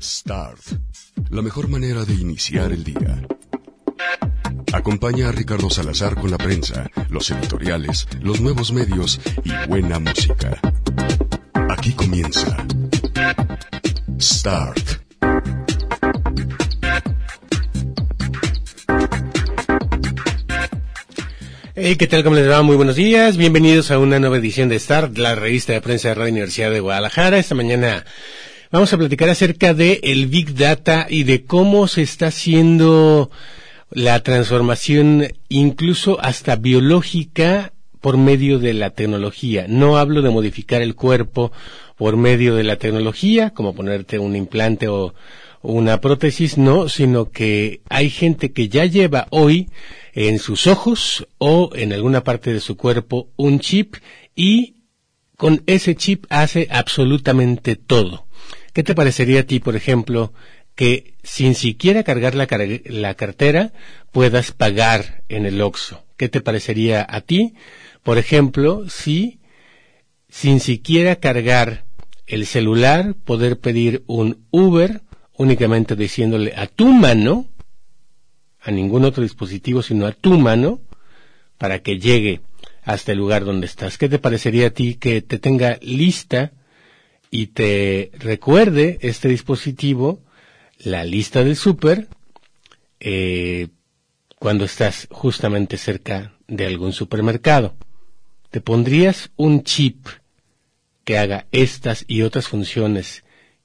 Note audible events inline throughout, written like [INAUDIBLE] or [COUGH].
Start. La mejor manera de iniciar el día. Acompaña a Ricardo Salazar con la prensa, los editoriales, los nuevos medios y buena música. Aquí comienza. Start. Hey, ¿qué tal? ¿Cómo les va? Muy buenos días. Bienvenidos a una nueva edición de Start, la revista de prensa de Radio Universidad de Guadalajara. Esta mañana vamos a platicar acerca de el Big Data y de cómo se está haciendo la transformación incluso hasta biológica por medio de la tecnología. No hablo de modificar el cuerpo por medio de la tecnología, como ponerte un implante o una prótesis, no, sino que hay gente que ya lleva hoy en sus ojos o en alguna parte de su cuerpo un chip y con ese chip hace absolutamente todo. ¿Qué te parecería a ti, por ejemplo, que sin siquiera cargar la, cartera puedas pagar en el OXO? ¿Qué te parecería a ti, por ejemplo, si sin siquiera cargar el celular poder pedir un Uber únicamente diciéndole a tu mano a ningún otro dispositivo, sino a tu mano, para que llegue hasta el lugar donde estás. ¿Qué te parecería a ti que te tenga lista y te recuerde este dispositivo la lista del súper eh, cuando estás justamente cerca de algún supermercado? ¿Te pondrías un chip que haga estas y otras funciones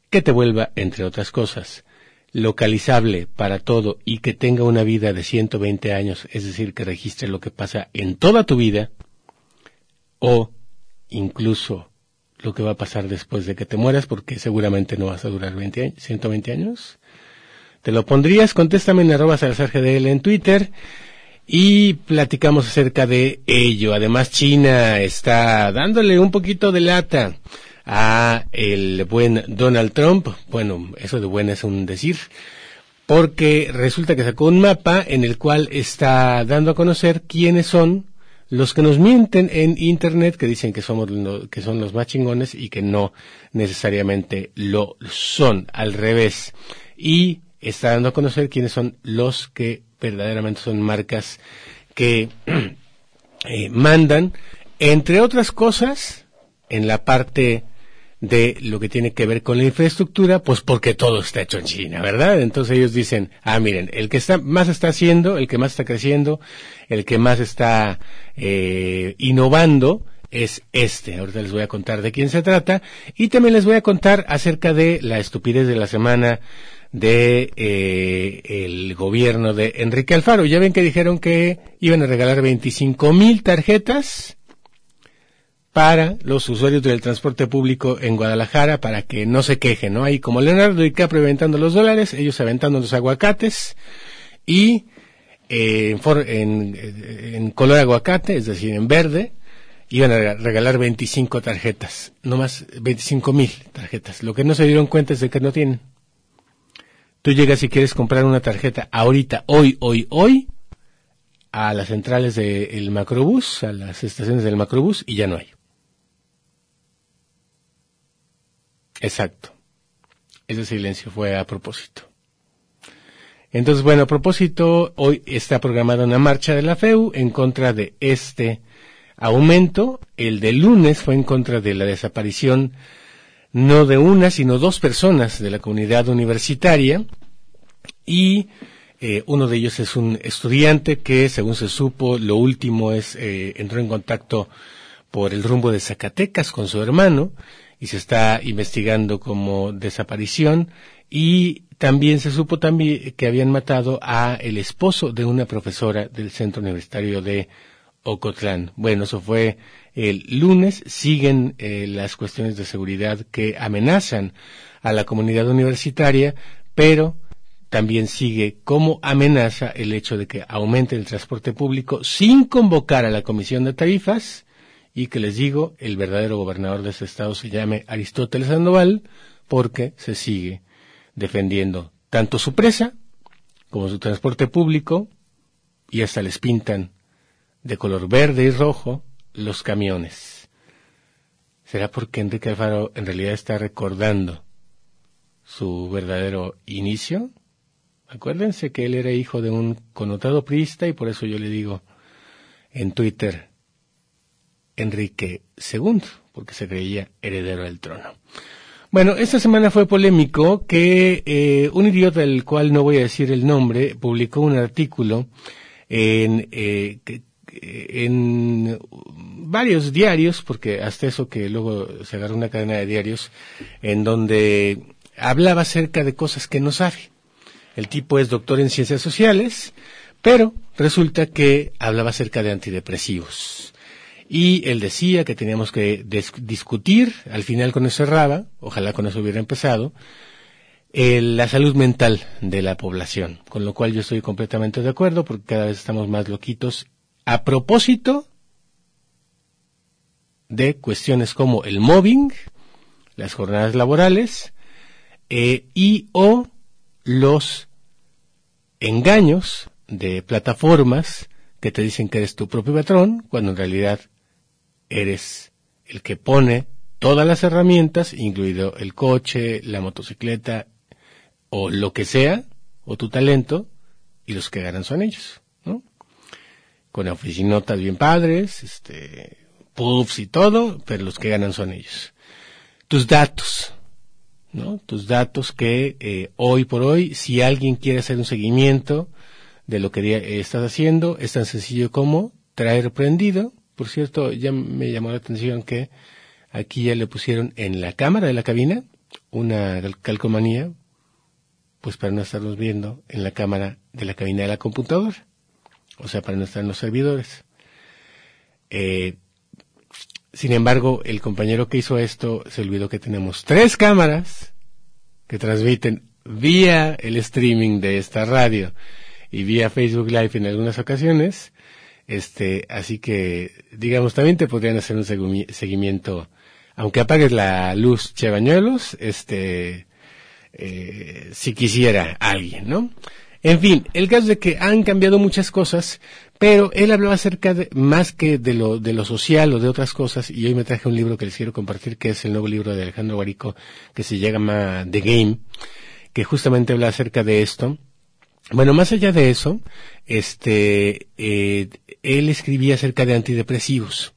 que te vuelva, entre otras cosas, localizable para todo y que tenga una vida de 120 años, es decir, que registre lo que pasa en toda tu vida, o incluso lo que va a pasar después de que te mueras, porque seguramente no vas a durar 20 años, 120 años. ¿Te lo pondrías? Contéstame en arroba GDL en Twitter y platicamos acerca de ello. Además, China está dándole un poquito de lata a el buen Donald Trump. Bueno, eso de buen es un decir. Porque resulta que sacó un mapa en el cual está dando a conocer quiénes son los que nos mienten en internet que dicen que somos que son los más chingones y que no necesariamente lo son al revés. Y está dando a conocer quiénes son los que verdaderamente son marcas que [CLEARS THROAT] eh, mandan entre otras cosas en la parte de lo que tiene que ver con la infraestructura, pues porque todo está hecho en China, ¿verdad? Entonces ellos dicen, ah, miren, el que está, más está haciendo, el que más está creciendo, el que más está eh, innovando, es este. Ahorita les voy a contar de quién se trata y también les voy a contar acerca de la estupidez de la semana de eh, el gobierno de Enrique Alfaro. Ya ven que dijeron que iban a regalar 25 mil tarjetas para los usuarios del transporte público en Guadalajara para que no se quejen, ¿no? Ahí como Leonardo DiCaprio aventando los dólares, ellos aventando los aguacates y eh, en, en, color aguacate, es decir, en verde, iban a regalar 25 tarjetas, no más 25 mil tarjetas. Lo que no se dieron cuenta es de que no tienen. Tú llegas y quieres comprar una tarjeta ahorita, hoy, hoy, hoy, a las centrales del macrobús, a las estaciones del macrobús y ya no hay. Exacto. Ese silencio fue a propósito. Entonces, bueno, a propósito, hoy está programada una marcha de la FEU en contra de este aumento. El de lunes fue en contra de la desaparición no de una, sino dos personas de la comunidad universitaria. Y eh, uno de ellos es un estudiante que, según se supo, lo último es, eh, entró en contacto por el rumbo de Zacatecas con su hermano y se está investigando como desaparición y también se supo también que habían matado a el esposo de una profesora del Centro Universitario de Ocotlán. Bueno, eso fue el lunes. Siguen eh, las cuestiones de seguridad que amenazan a la comunidad universitaria, pero también sigue como amenaza el hecho de que aumente el transporte público sin convocar a la Comisión de Tarifas y que les digo, el verdadero gobernador de este estado se llame Aristóteles Sandoval, porque se sigue defendiendo tanto su presa como su transporte público, y hasta les pintan de color verde y rojo los camiones. ¿Será porque Enrique Alfaro en realidad está recordando su verdadero inicio. Acuérdense que él era hijo de un connotado priista y por eso yo le digo en Twitter Enrique II, porque se creía heredero del trono. Bueno, esta semana fue polémico que eh, un idiota del cual no voy a decir el nombre publicó un artículo en, eh, en varios diarios, porque hasta eso que luego se agarró una cadena de diarios, en donde hablaba acerca de cosas que no sabe. El tipo es doctor en ciencias sociales, pero resulta que hablaba acerca de antidepresivos. Y él decía que teníamos que discutir, al final con eso cerraba, ojalá con eso hubiera empezado, la salud mental de la población, con lo cual yo estoy completamente de acuerdo porque cada vez estamos más loquitos a propósito de cuestiones como el mobbing, las jornadas laborales eh, y o los engaños de plataformas que te dicen que eres tu propio patrón cuando en realidad eres el que pone todas las herramientas, incluido el coche, la motocicleta o lo que sea, o tu talento, y los que ganan son ellos, ¿no? Con oficinotas bien padres, este, puffs y todo, pero los que ganan son ellos. Tus datos, ¿no? Tus datos que eh, hoy por hoy, si alguien quiere hacer un seguimiento de lo que estás haciendo, es tan sencillo como traer prendido, por cierto, ya me llamó la atención que aquí ya le pusieron en la cámara de la cabina una calcomanía, pues para no estarnos viendo en la cámara de la cabina de la computadora, o sea, para no estar en los servidores. Eh, sin embargo, el compañero que hizo esto se olvidó que tenemos tres cámaras que transmiten vía el streaming de esta radio y vía Facebook Live en algunas ocasiones este, así que, digamos, también te podrían hacer un seguimiento, aunque apagues la luz Chevañuelos, este, eh, si quisiera alguien, ¿no? En fin, el caso de que han cambiado muchas cosas, pero él hablaba acerca de, más que de lo, de lo social o de otras cosas, y hoy me traje un libro que les quiero compartir, que es el nuevo libro de Alejandro Guarico, que se llama The Game, que justamente habla acerca de esto. Bueno, más allá de eso, este, eh, él escribía acerca de antidepresivos.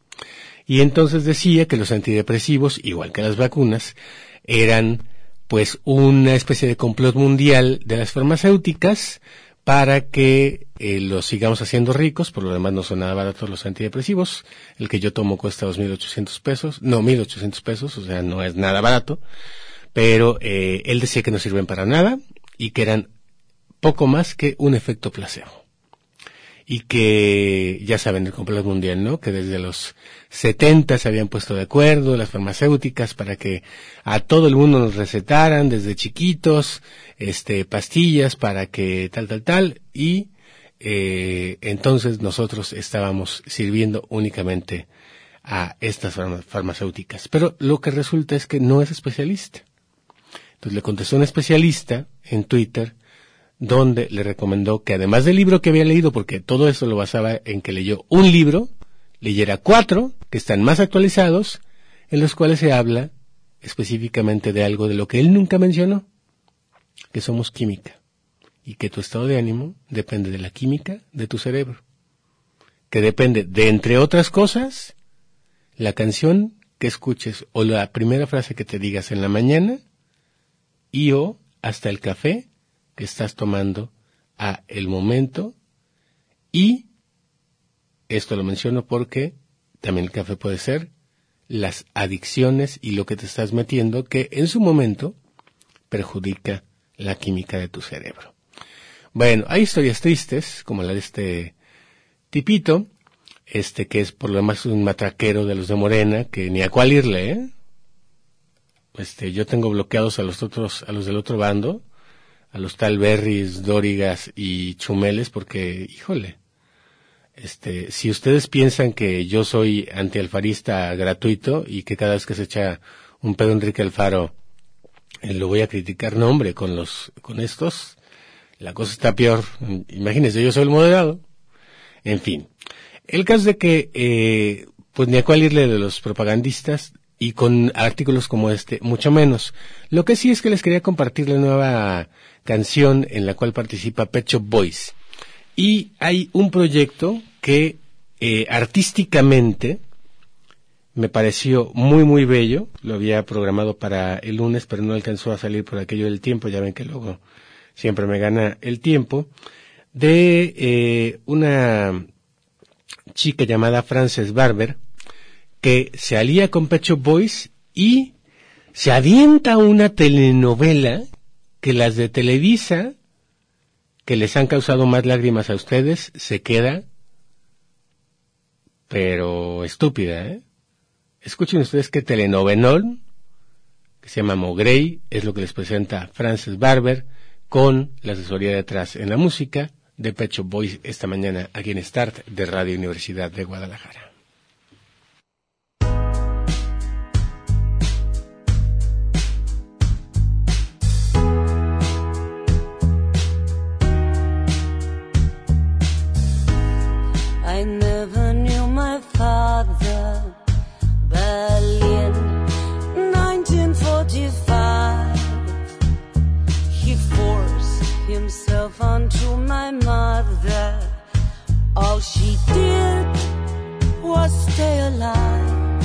Y entonces decía que los antidepresivos, igual que las vacunas, eran pues una especie de complot mundial de las farmacéuticas para que eh, los sigamos haciendo ricos, por lo demás no son nada baratos los antidepresivos. El que yo tomo cuesta 2.800 pesos, no 1.800 pesos, o sea, no es nada barato. Pero eh, él decía que no sirven para nada y que eran poco más que un efecto placebo y que ya saben el complot mundial, ¿no? Que desde los 70 se habían puesto de acuerdo las farmacéuticas para que a todo el mundo nos recetaran desde chiquitos, este, pastillas para que tal, tal, tal, y eh, entonces nosotros estábamos sirviendo únicamente a estas farmacéuticas. Pero lo que resulta es que no es especialista. Entonces le contestó un especialista en Twitter donde le recomendó que además del libro que había leído, porque todo eso lo basaba en que leyó un libro, leyera cuatro que están más actualizados, en los cuales se habla específicamente de algo de lo que él nunca mencionó, que somos química, y que tu estado de ánimo depende de la química de tu cerebro, que depende de, entre otras cosas, la canción que escuches o la primera frase que te digas en la mañana, y o hasta el café que estás tomando a el momento y esto lo menciono porque también el café puede ser las adicciones y lo que te estás metiendo que en su momento perjudica la química de tu cerebro. Bueno, hay historias tristes, como la de este tipito, este que es por lo demás un matraquero de los de Morena, que ni a cuál irle, ¿eh? Este, yo tengo bloqueados a los otros, a los del otro bando, a los tal Berries, Dórigas y Chumeles porque, híjole, este, si ustedes piensan que yo soy antialfarista gratuito y que cada vez que se echa un pedo Enrique Alfaro eh, lo voy a criticar, no hombre, con los, con estos, la cosa está peor. Imagínense, yo soy el moderado. En fin, el caso de que, eh, pues ni a cuál irle de los propagandistas, y con artículos como este, mucho menos. Lo que sí es que les quería compartir la nueva canción en la cual participa Pecho Boys. Y hay un proyecto que eh, artísticamente me pareció muy muy bello, lo había programado para el lunes, pero no alcanzó a salir por aquello del tiempo, ya ven que luego siempre me gana el tiempo, de eh, una chica llamada Frances Barber, que se alía con Pecho Boys y se avienta una telenovela que las de Televisa, que les han causado más lágrimas a ustedes, se queda, pero estúpida, ¿eh? Escuchen ustedes que telenovenol, que se llama Mogrey, es lo que les presenta Frances Barber, con la asesoría detrás en la música de Pecho Boys esta mañana aquí en Start de Radio Universidad de Guadalajara. Onto my mother. All she did was stay alive.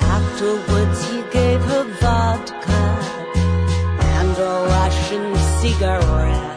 Afterwards, he gave her vodka and a Russian cigarette.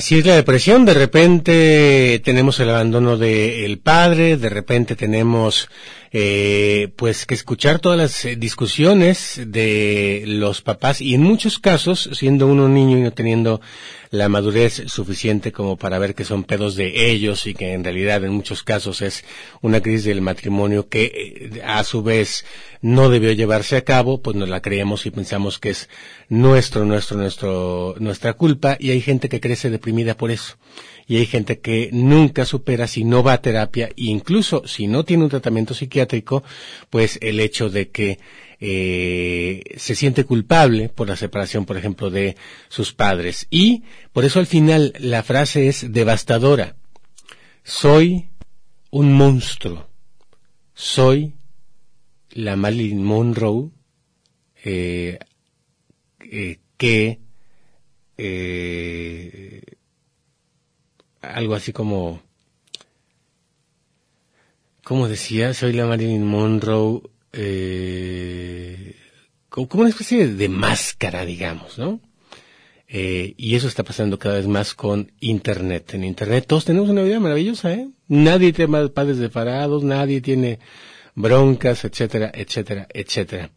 Así es la depresión, de repente tenemos el abandono del padre, de repente tenemos eh, pues que escuchar todas las eh, discusiones de los papás y en muchos casos, siendo uno niño y no teniendo la madurez suficiente como para ver que son pedos de ellos y que en realidad en muchos casos es una crisis del matrimonio que eh, a su vez no debió llevarse a cabo, pues nos la creemos y pensamos que es nuestro, nuestro, nuestro, nuestra culpa y hay gente que crece deprimida por eso y hay gente que nunca supera si no va a terapia incluso si no tiene un tratamiento psiquiátrico, pues el hecho de que eh, se siente culpable por la separación, por ejemplo, de sus padres. Y por eso al final la frase es devastadora. Soy un monstruo. Soy la Marilyn Monroe eh, eh, que eh, algo así como, como decía, soy la Marilyn Monroe, eh, como, una especie de, de máscara, digamos, ¿no? Eh, y eso está pasando cada vez más con Internet. En Internet todos tenemos una vida maravillosa, ¿eh? Nadie tiene padres separados, nadie tiene broncas, etcétera, etcétera, etcétera.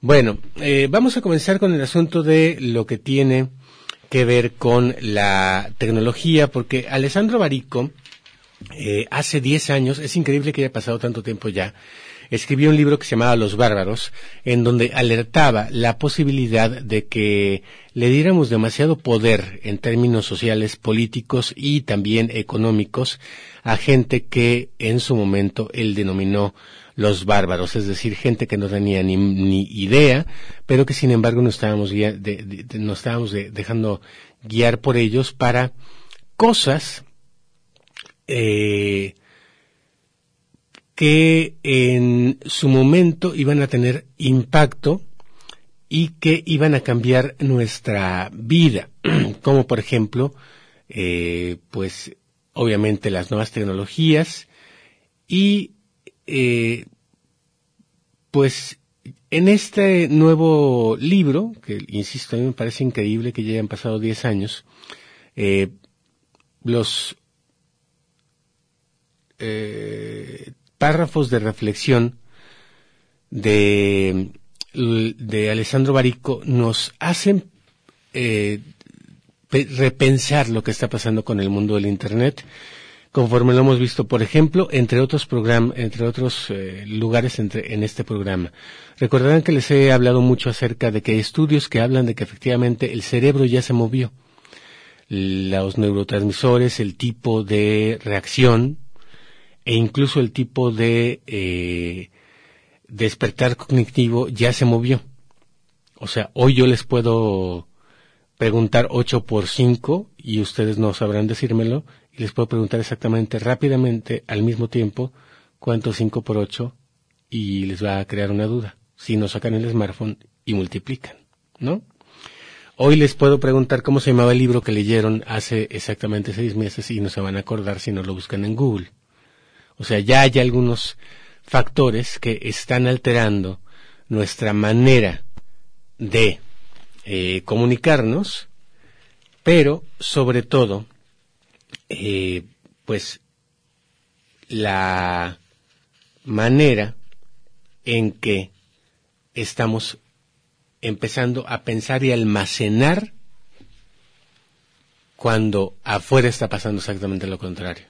Bueno, eh, vamos a comenzar con el asunto de lo que tiene que ver con la tecnología, porque Alessandro Barico, eh, hace 10 años, es increíble que haya pasado tanto tiempo ya, escribió un libro que se llamaba Los Bárbaros, en donde alertaba la posibilidad de que le diéramos demasiado poder en términos sociales, políticos y también económicos a gente que en su momento él denominó los bárbaros, es decir, gente que no tenía ni, ni idea, pero que sin embargo nos estábamos, dejando guiar por ellos para cosas eh, que en su momento iban a tener impacto y que iban a cambiar nuestra vida, [CLEARS THROAT] como por ejemplo, eh, pues obviamente las nuevas tecnologías y eh, pues en este nuevo libro, que insisto, a mí me parece increíble que ya hayan pasado 10 años, eh, los eh, párrafos de reflexión de, de Alessandro Barico nos hacen eh, repensar lo que está pasando con el mundo del Internet conforme lo hemos visto, por ejemplo, entre otros programas, entre otros eh, lugares entre, en este programa. Recordarán que les he hablado mucho acerca de que hay estudios que hablan de que efectivamente el cerebro ya se movió. Los neurotransmisores, el tipo de reacción e incluso el tipo de eh, despertar cognitivo ya se movió. O sea, hoy yo les puedo preguntar 8 por 5 y ustedes no sabrán decírmelo y les puedo preguntar exactamente rápidamente al mismo tiempo cuánto es 5 por 8 y les va a crear una duda. Si no sacan el smartphone y multiplican, ¿no? Hoy les puedo preguntar cómo se llamaba el libro que leyeron hace exactamente seis meses y no se van a acordar si no lo buscan en Google. O sea, ya hay algunos factores que están alterando nuestra manera de eh, comunicarnos, pero sobre todo eh, pues la manera en que estamos empezando a pensar y almacenar cuando afuera está pasando exactamente lo contrario.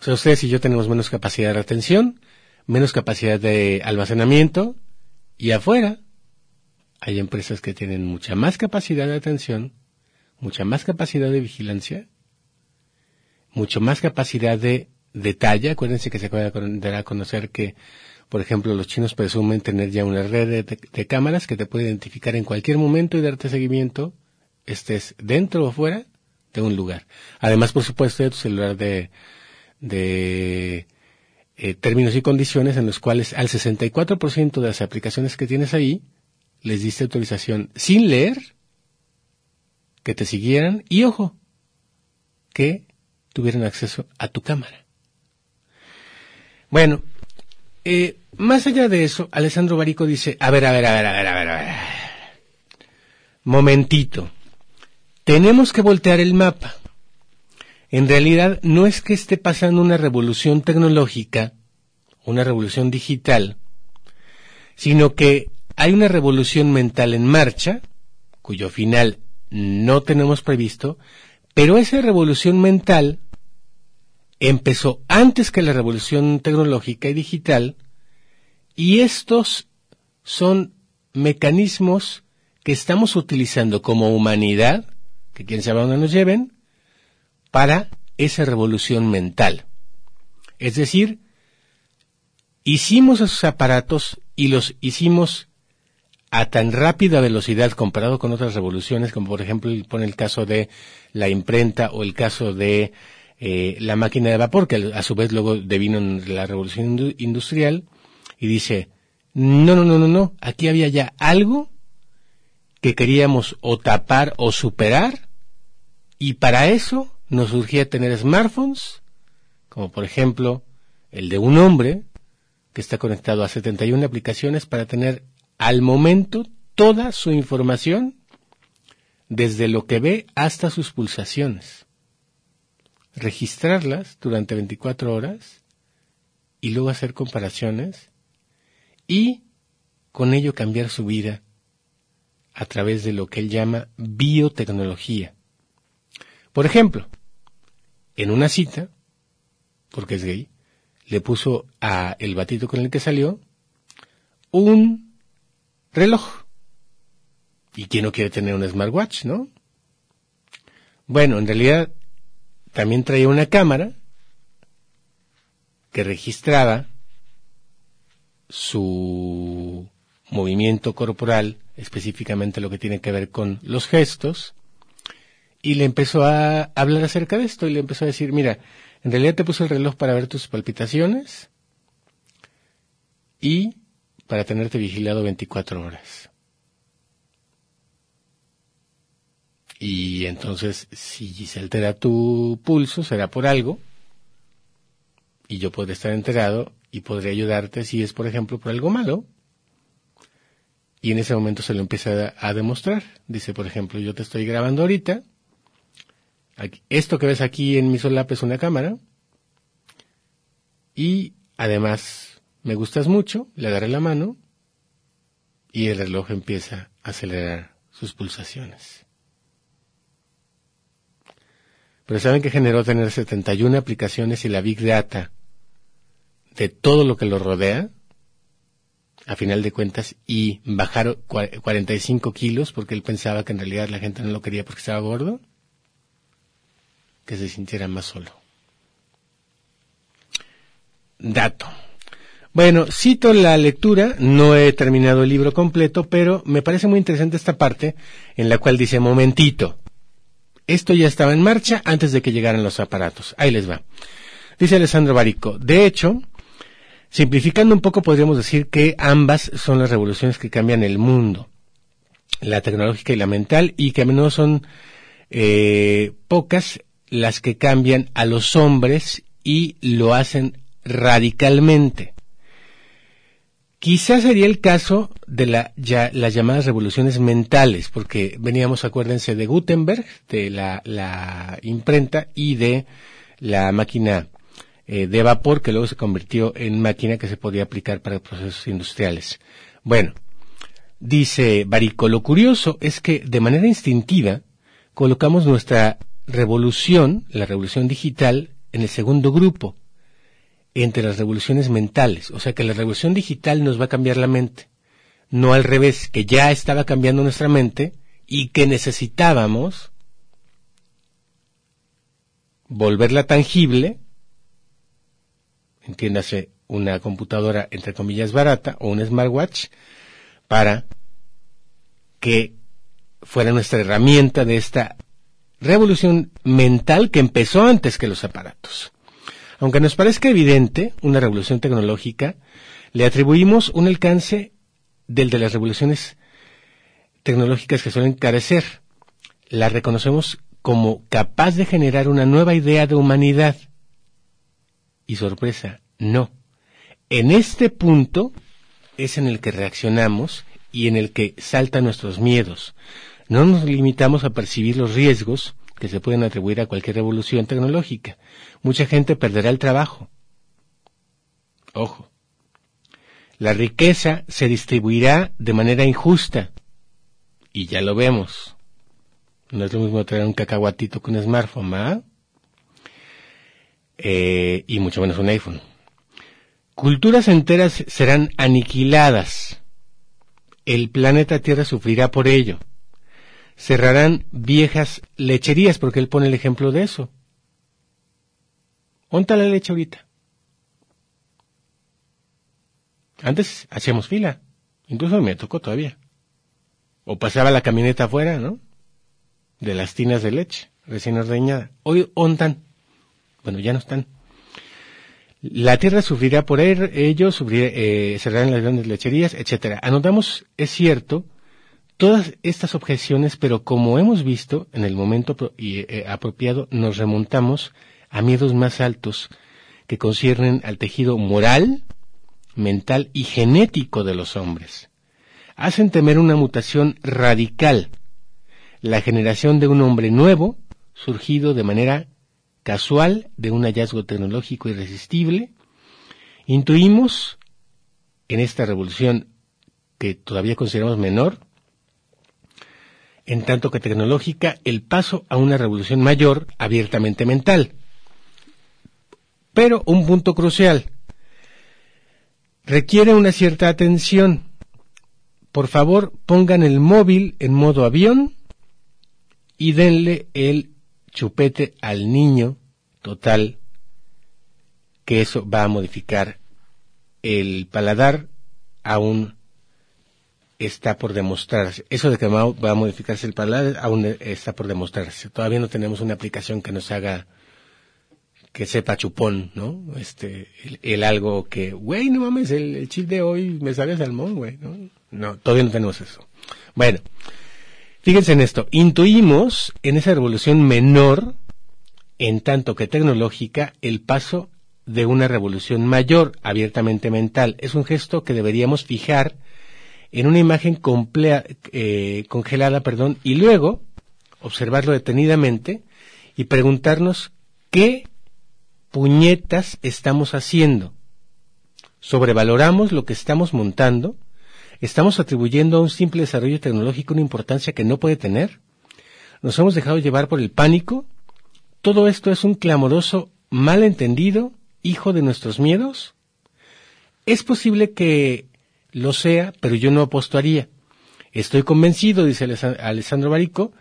O sea, ustedes y yo tenemos menos capacidad de atención, menos capacidad de almacenamiento y afuera hay empresas que tienen mucha más capacidad de atención, mucha más capacidad de vigilancia mucho más capacidad de detalle. Acuérdense que se acaba dar a conocer que, por ejemplo, los chinos presumen tener ya una red de, cámaras que te puede identificar en cualquier momento y darte seguimiento, estés dentro o fuera de un lugar. Además, por supuesto, de tu celular de, de eh, términos y condiciones en los cuales al 64% de las aplicaciones que tienes ahí les diste autorización sin leer que te siguieran y ojo, que tuvieran acceso a tu cámara. Bueno, eh, más allá de eso, Alessandro Barico dice, a ver, a ver, a ver, a ver, a ver, a ver. Momentito. Tenemos que voltear el mapa. En realidad no es que esté pasando una revolución tecnológica una revolución digital, sino que hay una revolución mental en marcha, cuyo final no tenemos previsto, pero esa revolución mental empezó antes que la revolución tecnológica y digital, y estos son mecanismos que estamos utilizando como humanidad, que quién sabe a dónde nos lleven, para esa revolución mental. Es decir, hicimos esos aparatos y los hicimos a tan rápida velocidad comparado con otras revoluciones, como por ejemplo pone el caso de la imprenta o el caso de eh, la máquina de vapor, que a su vez luego devino en la revolución industrial, y dice, no, no, no, no, no, aquí había ya algo que queríamos o tapar o superar, y para eso nos surgía tener smartphones, como por ejemplo el de un hombre que está conectado a 71 aplicaciones para tener al momento toda su información desde lo que ve hasta sus pulsaciones. Registrarlas durante 24 horas y luego hacer comparaciones y con ello cambiar su vida a través de lo que él llama biotecnología. Por ejemplo, en una cita, porque es gay, le puso a el batito con el que salió un reloj. ¿Y quién no quiere tener un smartwatch, no? Bueno, en realidad también traía una cámara que registraba su movimiento corporal, específicamente lo que tiene que ver con los gestos, y le empezó a hablar acerca de esto y le empezó a decir, mira, en realidad te puse el reloj para ver tus palpitaciones y para tenerte vigilado 24 horas. Y entonces, si se altera tu pulso, será por algo, y yo podré estar enterado y podré ayudarte si es, por ejemplo, por algo malo. Y en ese momento se lo empieza a, a demostrar. Dice, por ejemplo, yo te estoy grabando ahorita, esto que ves aquí en mi solapa es una cámara. Y además me gustas mucho, le daré la mano y el reloj empieza a acelerar sus pulsaciones. Pero ¿saben qué generó tener 71 aplicaciones y la Big Data de todo lo que lo rodea? A final de cuentas, y bajar 45 kilos porque él pensaba que en realidad la gente no lo quería porque estaba gordo que se sintiera más solo. Dato. Bueno, cito la lectura, no he terminado el libro completo, pero me parece muy interesante esta parte en la cual dice, momentito, esto ya estaba en marcha antes de que llegaran los aparatos. Ahí les va. Dice Alessandro Barico, de hecho, simplificando un poco podríamos decir que ambas son las revoluciones que cambian el mundo, la tecnológica y la mental, y que a menudo son eh, pocas las que cambian a los hombres y lo hacen radicalmente. Quizás sería el caso de la, ya, las llamadas revoluciones mentales, porque veníamos, acuérdense, de Gutenberg, de la, imprenta y de la máquina eh, de vapor que luego se convirtió en máquina que se podía aplicar para procesos industriales. Bueno, dice Barico, lo curioso es que de manera instintiva colocamos nuestra revolución, la revolución digital, en el segundo grupo, entre las revoluciones mentales. O sea que la revolución digital nos va a cambiar la mente. No al revés, que ya estaba cambiando nuestra mente y que necesitábamos volverla tangible, entiéndase una computadora entre comillas barata o un smartwatch, para que fuera nuestra herramienta de esta revolución mental que empezó antes que los aparatos. Aunque nos parezca evidente una revolución tecnológica, le atribuimos un alcance del de las revoluciones tecnológicas que suelen carecer. La reconocemos como capaz de generar una nueva idea de humanidad. Y sorpresa, no. En este punto es en el que reaccionamos y en el que saltan nuestros miedos, no nos limitamos a percibir los riesgos que se pueden atribuir a cualquier revolución tecnológica. Mucha gente perderá el trabajo. Ojo, La riqueza se distribuirá de manera injusta. Y ya lo vemos. No es lo mismo traer un cacahuatito que un smartphone, ¿verdad? Eh, y mucho menos un iPhone. Culturas enteras serán aniquiladas. El planeta Tierra sufrirá por ello. Cerrarán viejas lecherías, porque él pone el ejemplo de eso. ¿Onta la leche ahorita? Antes hacíamos fila. Incluso me tocó todavía. O pasaba la camioneta afuera, ¿no? De las tinas de leche, recién ordeñada. Hoy ontan. Bueno, ya no están. La tierra sufrirá por él, ellos sufrirá, eh, cerrarán las grandes lecherías, etcétera. Anotamos, es cierto, todas estas objeciones, pero como hemos visto, en el momento y, eh, apropiado, nos remontamos a miedos más altos que conciernen al tejido moral, mental y genético de los hombres. Hacen temer una mutación radical, la generación de un hombre nuevo, surgido de manera casual de un hallazgo tecnológico irresistible, intuimos en esta revolución que todavía consideramos menor, en tanto que tecnológica, el paso a una revolución mayor, abiertamente mental. Pero un punto crucial, requiere una cierta atención. Por favor, pongan el móvil en modo avión y denle el chupete al niño total, que eso va a modificar el paladar aún está por demostrarse. Eso de que va a modificarse el paladar aún está por demostrarse. Todavía no tenemos una aplicación que nos haga que sepa chupón, ¿no? Este, el, el algo que, güey, no mames, el, el chip de hoy me sabe a salmón, güey, ¿no? No, todavía no tenemos eso. Bueno, fíjense en esto. Intuimos en esa revolución menor, en tanto que tecnológica, el paso de una revolución mayor, abiertamente mental. Es un gesto que deberíamos fijar en una imagen eh, congelada, perdón, y luego observarlo detenidamente y preguntarnos qué puñetas estamos haciendo. Sobrevaloramos lo que estamos montando, estamos atribuyendo a un simple desarrollo tecnológico una importancia que no puede tener, nos hemos dejado llevar por el pánico, todo esto es un clamoroso malentendido, hijo de nuestros miedos. Es posible que lo sea, pero yo no apostaría. Estoy convencido, dice Alessandro Barico,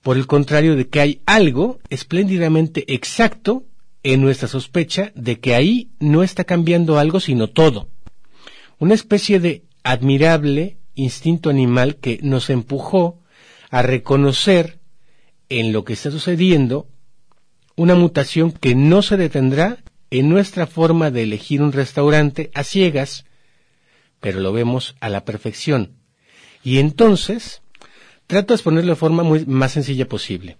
por el contrario de que hay algo espléndidamente exacto en nuestra sospecha de que ahí no está cambiando algo sino todo. Una especie de admirable instinto animal que nos empujó a reconocer en lo que está sucediendo una mutación que no se detendrá en nuestra forma de elegir un restaurante a ciegas, pero lo vemos a la perfección. Y entonces, trato de exponerlo de forma más sencilla posible.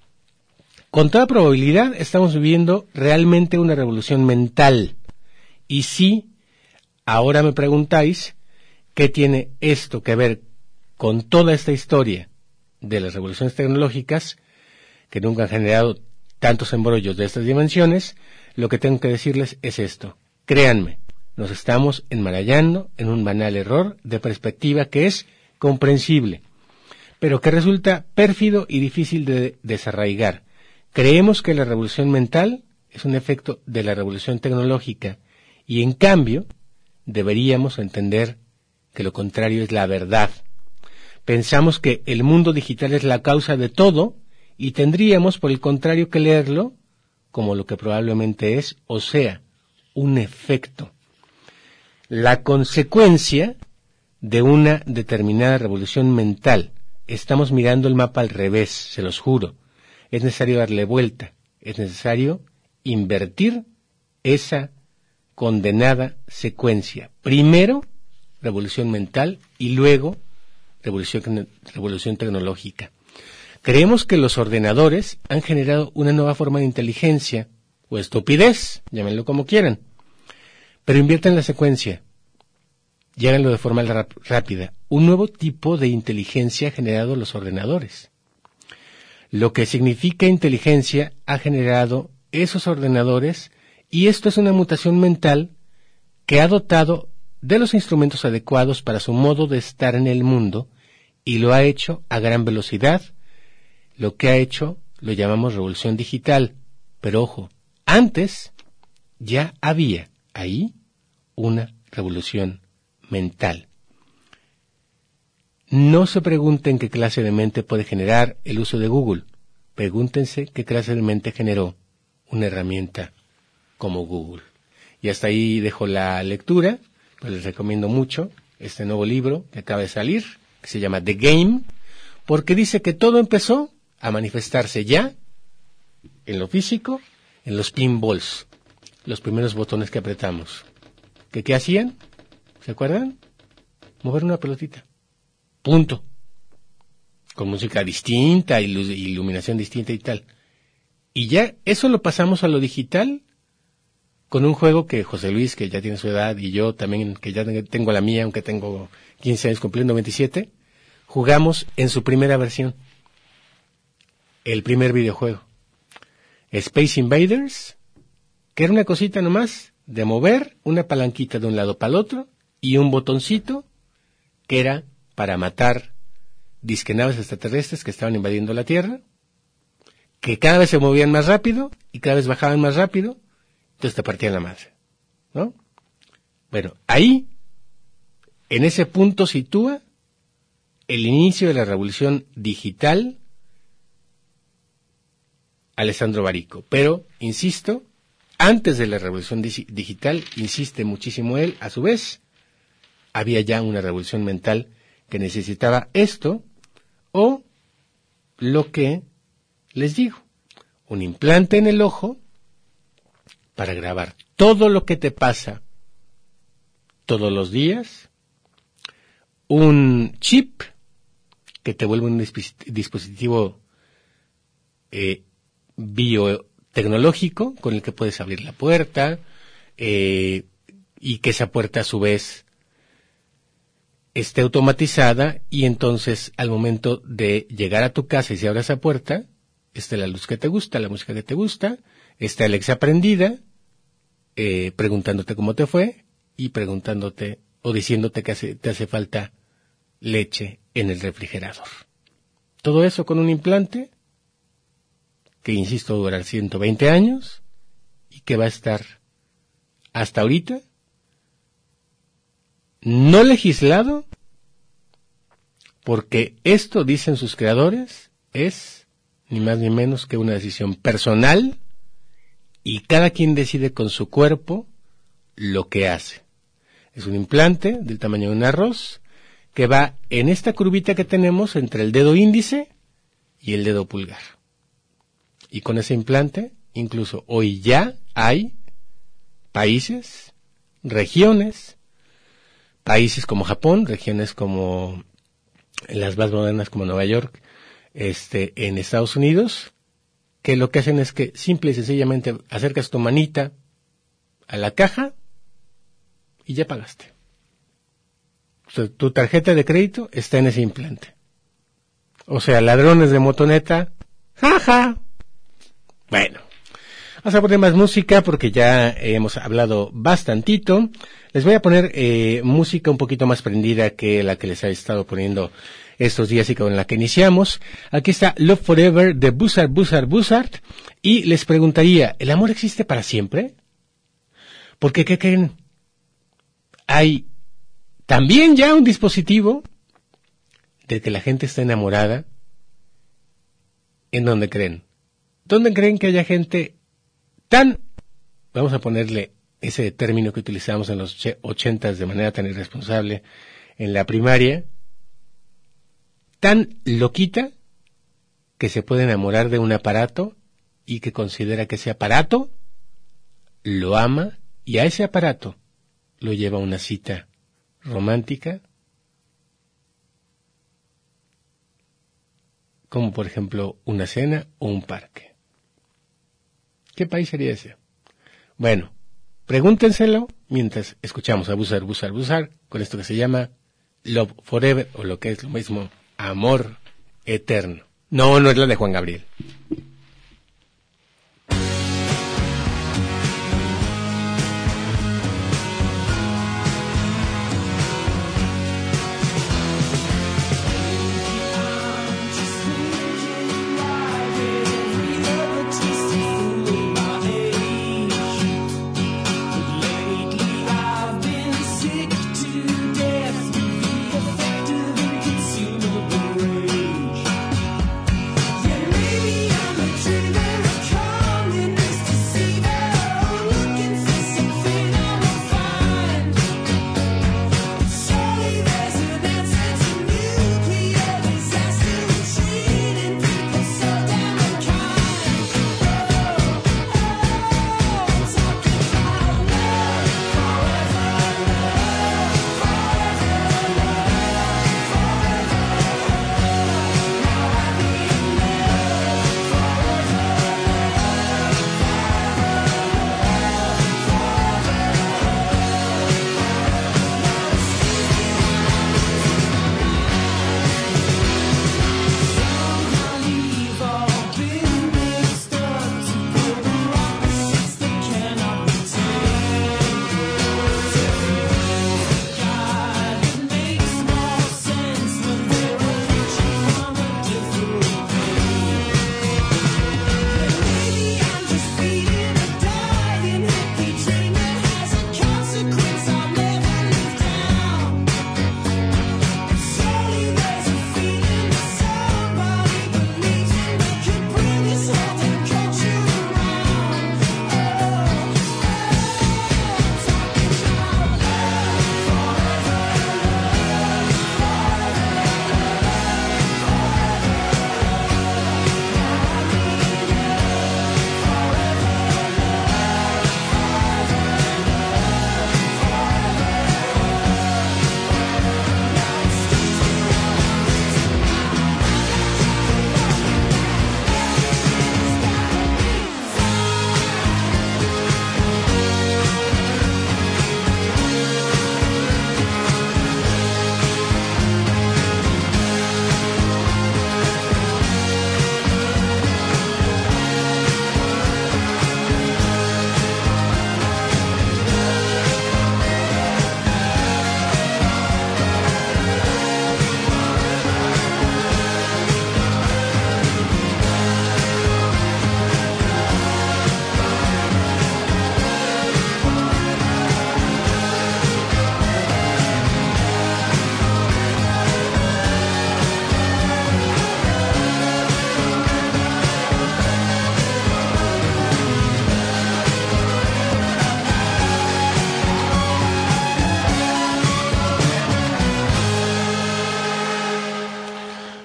Con toda probabilidad estamos viviendo realmente una revolución mental. Y si ahora me preguntáis qué tiene esto que ver con toda esta historia de las revoluciones tecnológicas, que nunca han generado tantos embrollos de estas dimensiones, lo que tengo que decirles es esto. Créanme, nos estamos enmarallando en un banal error de perspectiva que es comprensible, pero que resulta pérfido y difícil de desarraigar. Creemos que la revolución mental es un efecto de la revolución tecnológica y en cambio deberíamos entender que lo contrario es la verdad. Pensamos que el mundo digital es la causa de todo y tendríamos por el contrario que leerlo como lo que probablemente es, o sea, un efecto. La consecuencia de una determinada revolución mental. Estamos mirando el mapa al revés, se los juro. Es necesario darle vuelta, es necesario invertir esa condenada secuencia. Primero, revolución mental y luego revolución, revolución tecnológica. Creemos que los ordenadores han generado una nueva forma de inteligencia, o estupidez, llámenlo como quieran, pero invierten la secuencia, llámenlo de forma rápida, un nuevo tipo de inteligencia ha generado los ordenadores. Lo que significa inteligencia ha generado esos ordenadores y esto es una mutación mental que ha dotado de los instrumentos adecuados para su modo de estar en el mundo y lo ha hecho a gran velocidad. Lo que ha hecho lo llamamos revolución digital. Pero ojo, antes ya había ahí una revolución mental. No se pregunten qué clase de mente puede generar el uso de Google. Pregúntense qué clase de mente generó una herramienta como Google. Y hasta ahí dejo la lectura, pues les recomiendo mucho este nuevo libro que acaba de salir, que se llama The Game, porque dice que todo empezó a manifestarse ya en lo físico, en los pinballs, los primeros botones que apretamos. ¿Que qué hacían? ¿Se acuerdan? Mover una pelotita. Punto. Con música distinta, iluminación distinta y tal. Y ya eso lo pasamos a lo digital con un juego que José Luis, que ya tiene su edad, y yo también, que ya tengo la mía, aunque tengo 15 años cumpliendo 27, jugamos en su primera versión. El primer videojuego. Space Invaders, que era una cosita nomás de mover una palanquita de un lado para el otro y un botoncito que era para matar disquenaves extraterrestres que estaban invadiendo la Tierra, que cada vez se movían más rápido y cada vez bajaban más rápido, entonces te partían la madre. ¿No? Bueno, ahí, en ese punto sitúa el inicio de la revolución digital Alessandro Barico. Pero, insisto, antes de la revolución digital, insiste muchísimo él, a su vez, había ya una revolución mental que necesitaba esto o lo que les digo, un implante en el ojo para grabar todo lo que te pasa todos los días, un chip que te vuelve un dispositivo eh, biotecnológico con el que puedes abrir la puerta eh, y que esa puerta a su vez esté automatizada y entonces al momento de llegar a tu casa y se abre esa puerta, esté la luz que te gusta, la música que te gusta, está Alexa prendida, eh, preguntándote cómo te fue y preguntándote o diciéndote que te hace falta leche en el refrigerador. Todo eso con un implante que insisto durar 120 años y que va a estar hasta ahorita no legislado porque esto, dicen sus creadores, es ni más ni menos que una decisión personal y cada quien decide con su cuerpo lo que hace. Es un implante del tamaño de un arroz que va en esta curvita que tenemos entre el dedo índice y el dedo pulgar. Y con ese implante, incluso hoy ya hay países, regiones, países como Japón, regiones como las más modernas como Nueva York, este, en Estados Unidos, que lo que hacen es que simple y sencillamente acercas tu manita a la caja y ya pagaste. tu tarjeta de crédito está en ese implante. O sea, ladrones de motoneta, jaja, bueno, vamos a poner más música porque ya hemos hablado bastantito. Les voy a poner eh, música un poquito más prendida que la que les he estado poniendo estos días y con la que iniciamos. Aquí está Love Forever de Buzzard, Buzzard, Buzzard. Y les preguntaría, ¿el amor existe para siempre? Porque, ¿qué creen? Hay también ya un dispositivo de que la gente está enamorada. ¿En donde creen? ¿Dónde creen que haya gente tan, vamos a ponerle ese término que utilizamos en los ochentas de manera tan irresponsable en la primaria, tan loquita que se puede enamorar de un aparato y que considera que ese aparato lo ama y a ese aparato lo lleva a una cita romántica, como por ejemplo una cena o un parque. ¿Qué país sería ese? Bueno, pregúntenselo mientras escuchamos a Busar, Busar, Busar con esto que se llama Love Forever o lo que es lo mismo, Amor Eterno. No, no es la de Juan Gabriel.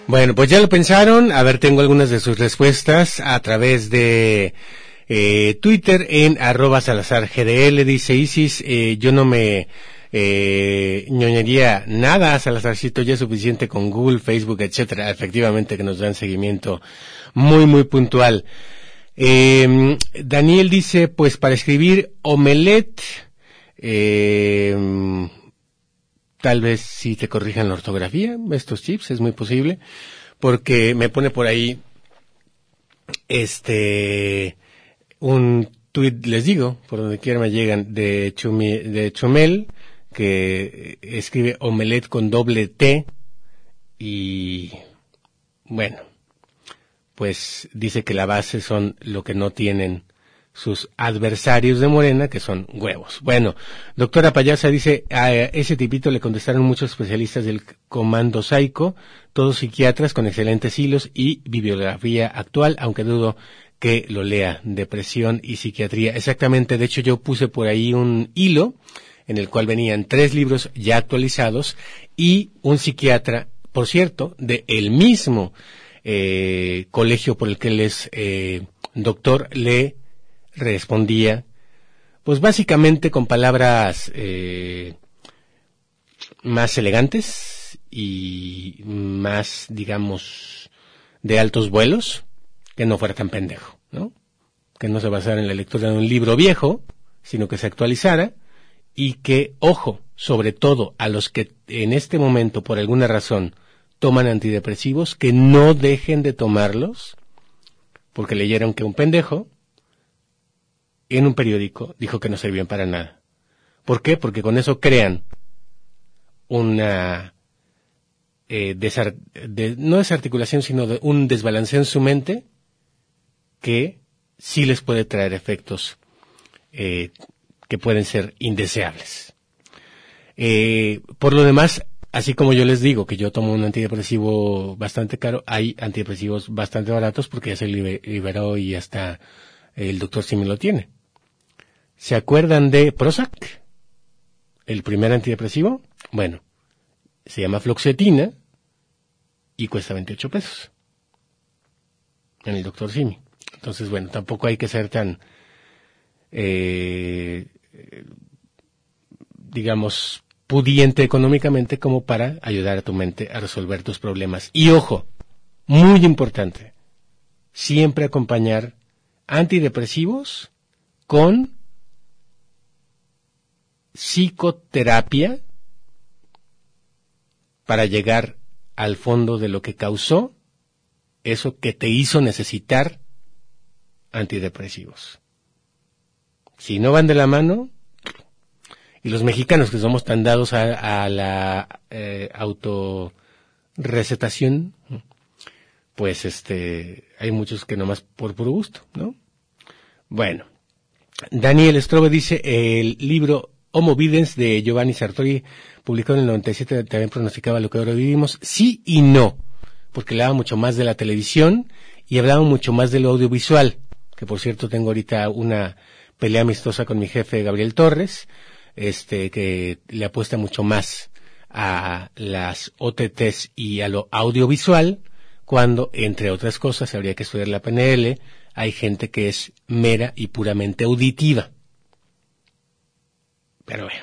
Bueno, pues ya lo pensaron. A ver, tengo algunas de sus respuestas a través de eh, Twitter en arroba Salazar GDL. Dice Isis, eh, yo no me eh, ñoñaría nada Salazarcito, ya es suficiente con Google, Facebook, etcétera. Efectivamente que nos dan seguimiento muy, muy puntual. Eh, Daniel dice, pues para escribir omelette, eh, tal vez si te corrijan la ortografía, estos chips, es muy posible, porque me pone por ahí, este, un tuit, les digo, por donde quiera me llegan, de, Chumi, de Chumel, que escribe omelette con doble T, y, bueno, pues dice que la base son lo que no tienen sus adversarios de Morena, que son huevos. Bueno, doctora Payasa dice, a ese tipito le contestaron muchos especialistas del comando Saico, todos psiquiatras con excelentes hilos y bibliografía actual, aunque dudo que lo lea, depresión y psiquiatría. Exactamente, de hecho yo puse por ahí un hilo en el cual venían tres libros ya actualizados y un psiquiatra, por cierto, de el mismo eh, colegio por el que él es eh, doctor, le respondía, pues básicamente con palabras eh, más elegantes y más, digamos, de altos vuelos, que no fuera tan pendejo, ¿no? Que no se basara en la lectura de un libro viejo, sino que se actualizara y que, ojo, sobre todo a los que en este momento, por alguna razón, toman antidepresivos, que no dejen de tomarlos, porque leyeron que un pendejo en un periódico dijo que no servían para nada. ¿Por qué? Porque con eso crean una eh, de- no desarticulación, sino de un desbalanceo en su mente que sí les puede traer efectos eh, que pueden ser indeseables. Eh, por lo demás, así como yo les digo que yo tomo un antidepresivo bastante caro, hay antidepresivos bastante baratos porque ya se libe- liberó y hasta el doctor Simi lo tiene. ¿Se acuerdan de Prozac? El primer antidepresivo. Bueno, se llama Floxetina y cuesta 28 pesos. En el doctor Simi. Entonces, bueno, tampoco hay que ser tan, eh, digamos, pudiente económicamente como para ayudar a tu mente a resolver tus problemas. Y ojo, muy importante, siempre acompañar antidepresivos con psicoterapia para llegar al fondo de lo que causó eso que te hizo necesitar antidepresivos. Si no van de la mano, y los mexicanos que somos tan dados a, la eh, autorrecetación, pues este, hay muchos que nomás por puro gusto, ¿no? Bueno, Daniel Strobe dice, el libro Homo Videns de Giovanni Sartori, publicado en el 97, también pronosticaba lo que ahora vivimos. Sí y no, porque hablaba mucho más de la televisión y hablaba mucho más de lo audiovisual, que por cierto tengo ahorita una pelea amistosa con mi jefe Gabriel Torres, este, que le apuesta mucho más a las OTTs y a lo audiovisual, cuando, entre otras cosas, habría que estudiar la PNL, hay gente que es mera y puramente auditiva. Pero bueno,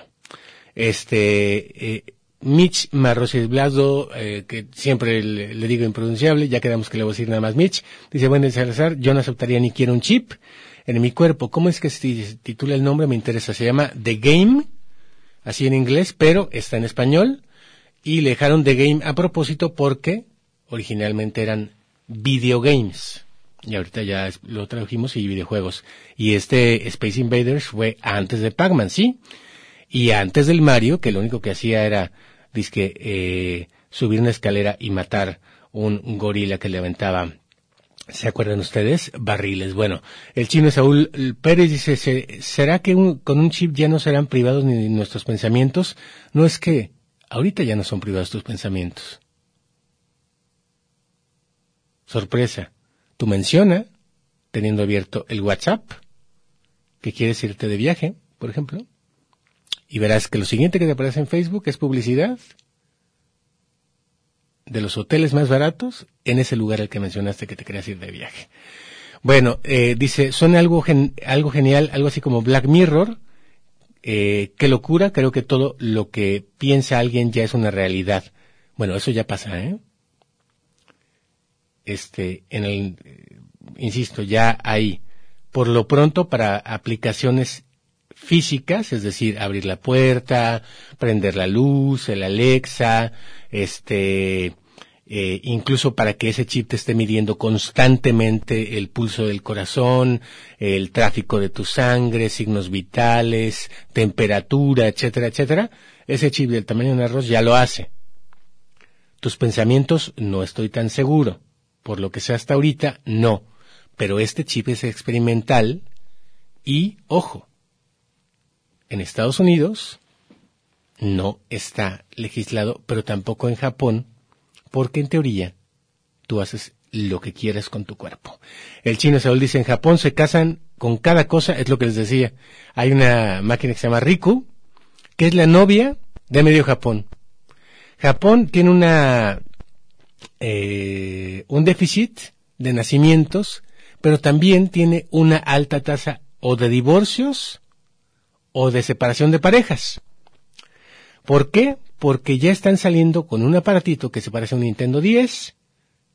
este, eh, Mitch Marrosis Blasdo, eh, que siempre le, le, digo impronunciable, ya quedamos que le voy a decir nada más Mitch, dice, bueno, Salazar, yo no aceptaría ni quiero un chip en mi cuerpo. ¿Cómo es que se titula el nombre? Me interesa. Se llama The Game, así en inglés, pero está en español, y le dejaron The Game a propósito porque originalmente eran videogames. Y ahorita ya lo tradujimos y videojuegos. Y este Space Invaders fue antes de Pac-Man, ¿sí? Y antes del Mario, que lo único que hacía era, disque, eh, subir una escalera y matar un gorila que le aventaba, ¿se acuerdan ustedes? Barriles. Bueno, el chino Saúl Pérez dice, ¿será que con un chip ya no serán privados ni nuestros pensamientos? No es que ahorita ya no son privados tus pensamientos. Sorpresa. Tú menciona, teniendo abierto el WhatsApp, que quieres irte de viaje, por ejemplo, y verás que lo siguiente que te aparece en Facebook es publicidad. de los hoteles más baratos en ese lugar al que mencionaste que te querías ir de viaje. Bueno, eh, dice, suena algo, gen- algo genial, algo así como Black Mirror. Eh, qué locura, creo que todo lo que piensa alguien ya es una realidad. Bueno, eso ya pasa, ¿eh? Este, en el, eh, insisto, ya hay, por lo pronto, para aplicaciones físicas, es decir, abrir la puerta, prender la luz, el Alexa, este, eh, incluso para que ese chip te esté midiendo constantemente el pulso del corazón, el tráfico de tu sangre, signos vitales, temperatura, etcétera, etcétera, ese chip del tamaño de un arroz ya lo hace. Tus pensamientos no estoy tan seguro. Por lo que sé hasta ahorita, no. Pero este chip es experimental y, ojo, en Estados Unidos no está legislado, pero tampoco en Japón, porque en teoría tú haces lo que quieras con tu cuerpo. El chino Saúl dice, en Japón se casan con cada cosa, es lo que les decía. Hay una máquina que se llama Riku, que es la novia de medio Japón. Japón tiene una eh, un déficit de nacimientos, pero también tiene una alta tasa o de divorcios o de separación de parejas. ¿Por qué? Porque ya están saliendo con un aparatito que se parece a un Nintendo 10,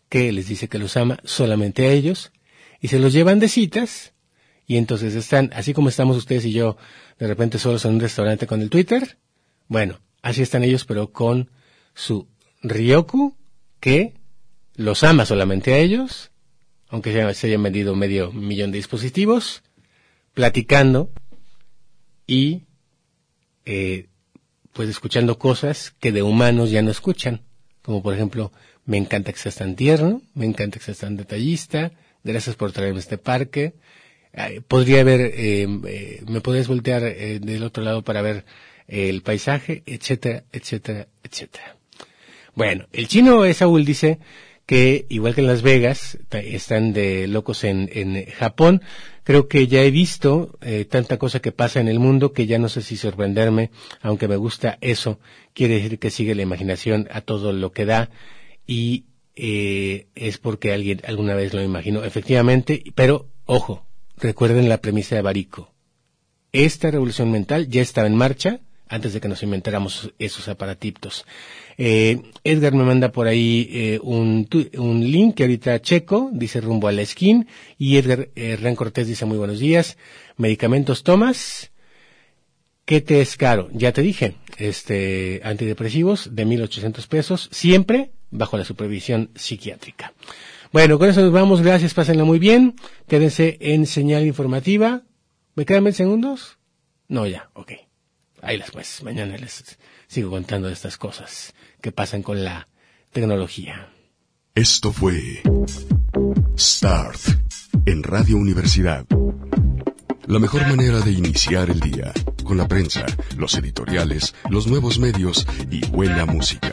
que les dice que los ama solamente a ellos, y se los llevan de citas, y entonces están, así como estamos ustedes y yo, de repente solos en un restaurante con el Twitter, bueno, así están ellos, pero con su Ryoku, que los ama solamente a ellos, aunque se hayan vendido medio millón de dispositivos, platicando y eh, pues escuchando cosas que de humanos ya no escuchan, como por ejemplo, me encanta que seas tan tierno, me encanta que seas tan detallista, gracias por traerme este parque, podría haber, eh, eh, me podrías voltear eh, del otro lado para ver eh, el paisaje, etcétera, etcétera, etcétera. Bueno, el chino Saúl dice que igual que en Las Vegas están de locos en, en Japón. Creo que ya he visto eh, tanta cosa que pasa en el mundo que ya no sé si sorprenderme, aunque me gusta eso. Quiere decir que sigue la imaginación a todo lo que da y eh, es porque alguien alguna vez lo imaginó, efectivamente. Pero ojo, recuerden la premisa de Barico. Esta revolución mental ya estaba en marcha antes de que nos inventáramos esos aparatitos. Eh, Edgar me manda por ahí eh, un, un link que ahorita checo, dice rumbo a la skin, y Edgar eh, Hernán Cortés dice muy buenos días, medicamentos tomas, ¿qué te es caro? Ya te dije, este, antidepresivos de 1800 pesos, siempre bajo la supervisión psiquiátrica. Bueno, con eso nos vamos, gracias, pásenla muy bien, quédense en señal informativa, ¿me quedan 20 segundos? No, ya, ok. Ahí las pues, mañana les sigo contando estas cosas que pasan con la tecnología. Esto fue Start en Radio Universidad. La mejor manera de iniciar el día, con la prensa, los editoriales, los nuevos medios y buena música.